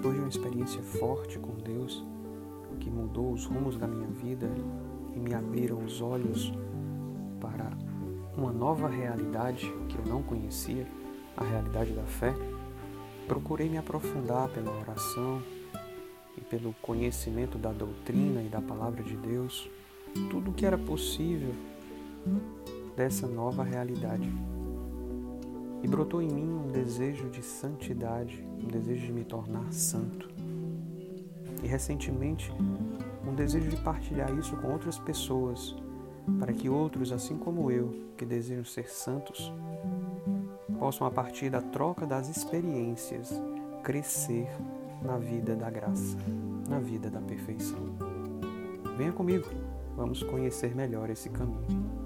depois de uma experiência forte com Deus, que mudou os rumos da minha vida e me abriram os olhos para uma nova realidade que eu não conhecia, a realidade da fé, procurei me aprofundar pela oração e pelo conhecimento da doutrina e da palavra de Deus, tudo o que era possível dessa nova realidade. E brotou em mim um desejo de santidade, um desejo de me tornar santo. E recentemente, um desejo de partilhar isso com outras pessoas, para que outros, assim como eu, que desejam ser santos, possam, a partir da troca das experiências, crescer na vida da graça, na vida da perfeição. Venha comigo, vamos conhecer melhor esse caminho.